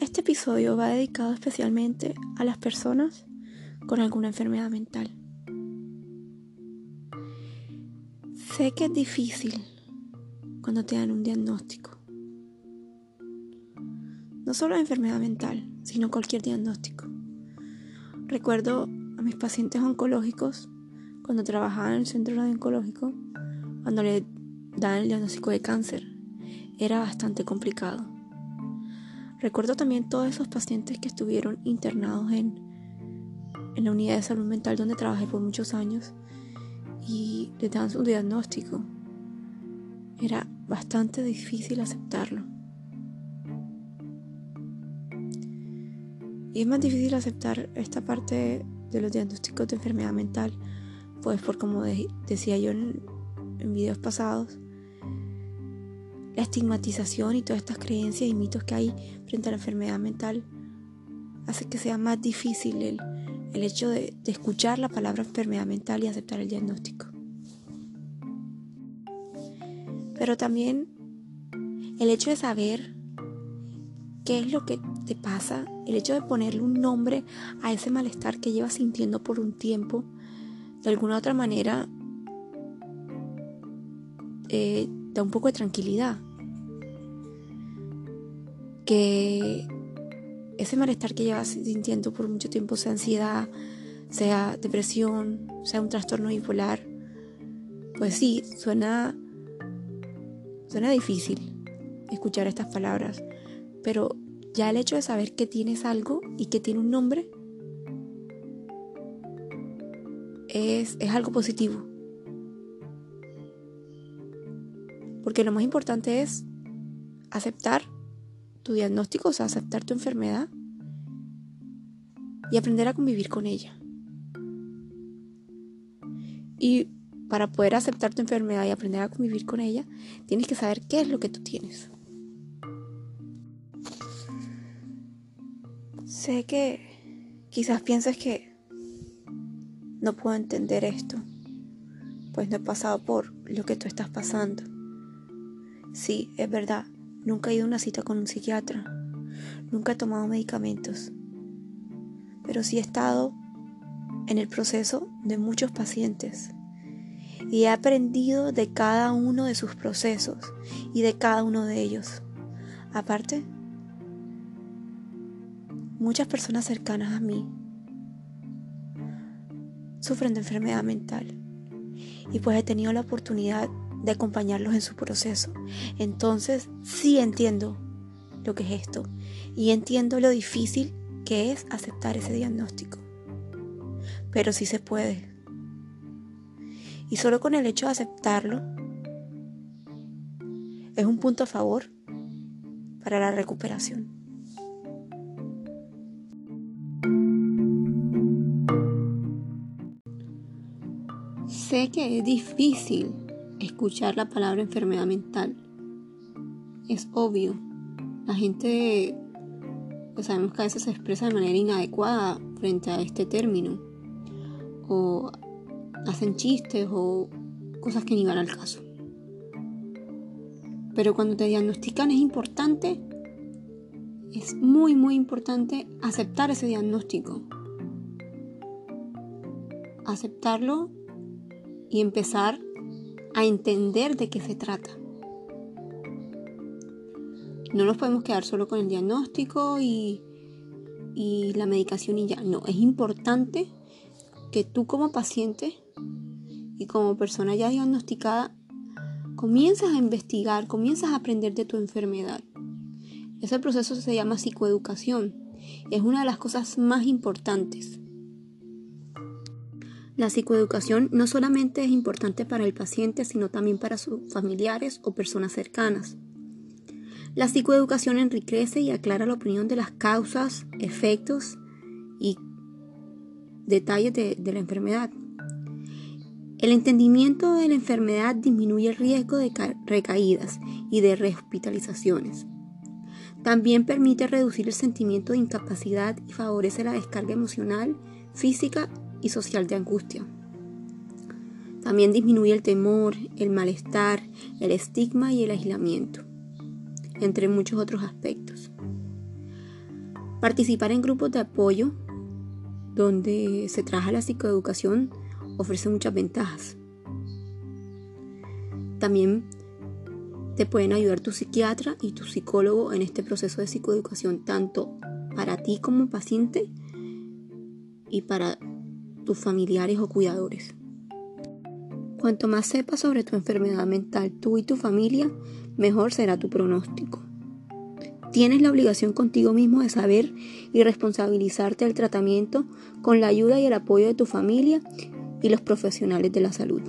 Este episodio va dedicado especialmente a las personas con alguna enfermedad mental. Sé que es difícil cuando te dan un diagnóstico. No solo de enfermedad mental, sino cualquier diagnóstico. Recuerdo a mis pacientes oncológicos cuando trabajaba en el centro oncológico, cuando le dan el diagnóstico de cáncer. Era bastante complicado. Recuerdo también todos esos pacientes que estuvieron internados en, en la unidad de salud mental donde trabajé por muchos años y les dan su diagnóstico. Era bastante difícil aceptarlo. Y es más difícil aceptar esta parte de los diagnósticos de enfermedad mental, pues por como decía yo en, en videos pasados, la estigmatización y todas estas creencias y mitos que hay frente a la enfermedad mental hace que sea más difícil el, el hecho de, de escuchar la palabra enfermedad mental y aceptar el diagnóstico. Pero también el hecho de saber qué es lo que te pasa, el hecho de ponerle un nombre a ese malestar que llevas sintiendo por un tiempo, de alguna otra manera eh, da un poco de tranquilidad. Que ese malestar que llevas sintiendo por mucho tiempo, sea ansiedad, sea depresión, sea un trastorno bipolar, pues sí, suena, suena difícil escuchar estas palabras, pero ya el hecho de saber que tienes algo y que tiene un nombre es, es algo positivo. Porque lo más importante es aceptar tu diagnóstico, o sea, aceptar tu enfermedad y aprender a convivir con ella. Y para poder aceptar tu enfermedad y aprender a convivir con ella, tienes que saber qué es lo que tú tienes. Sé que quizás pienses que no puedo entender esto, pues no he pasado por lo que tú estás pasando. Sí, es verdad, nunca he ido a una cita con un psiquiatra, nunca he tomado medicamentos, pero sí he estado en el proceso de muchos pacientes. Y he aprendido de cada uno de sus procesos y de cada uno de ellos. Aparte, muchas personas cercanas a mí sufren de enfermedad mental. Y pues he tenido la oportunidad de acompañarlos en su proceso. Entonces sí entiendo lo que es esto y entiendo lo difícil que es aceptar ese diagnóstico. Pero sí se puede. Y solo con el hecho de aceptarlo es un punto a favor para la recuperación. Sé que es difícil escuchar la palabra enfermedad mental. Es obvio. La gente, pues sabemos que a veces se expresa de manera inadecuada frente a este término. O hacen chistes o cosas que ni van al caso. Pero cuando te diagnostican es importante, es muy, muy importante aceptar ese diagnóstico. Aceptarlo y empezar a entender de qué se trata. No nos podemos quedar solo con el diagnóstico y, y la medicación y ya. No, es importante que tú como paciente y como persona ya diagnosticada comienzas a investigar, comienzas a aprender de tu enfermedad. Ese proceso se llama psicoeducación es una de las cosas más importantes. La psicoeducación no solamente es importante para el paciente, sino también para sus familiares o personas cercanas. La psicoeducación enriquece y aclara la opinión de las causas, efectos y detalles de, la enfermedad. El entendimiento de la enfermedad disminuye el riesgo de recaídas y de rehospitalizaciones. También permite reducir el sentimiento de incapacidad y favorece la descarga emocional, física y social de angustia. También disminuye el temor, el malestar, el estigma y el aislamiento, entre muchos otros aspectos. Participar en grupos de apoyo donde se trabaja la psicoeducación ofrece muchas ventajas. También te pueden ayudar tu psiquiatra y tu psicólogo en este proceso de psicoeducación, tanto para ti como paciente y para tus familiares o cuidadores. Cuanto más sepas sobre tu enfermedad mental, tú y tu familia, mejor será tu pronóstico. Tienes la obligación contigo mismo de saber y responsabilizarte del tratamiento con la ayuda y el apoyo de tu familia y los profesionales de la salud.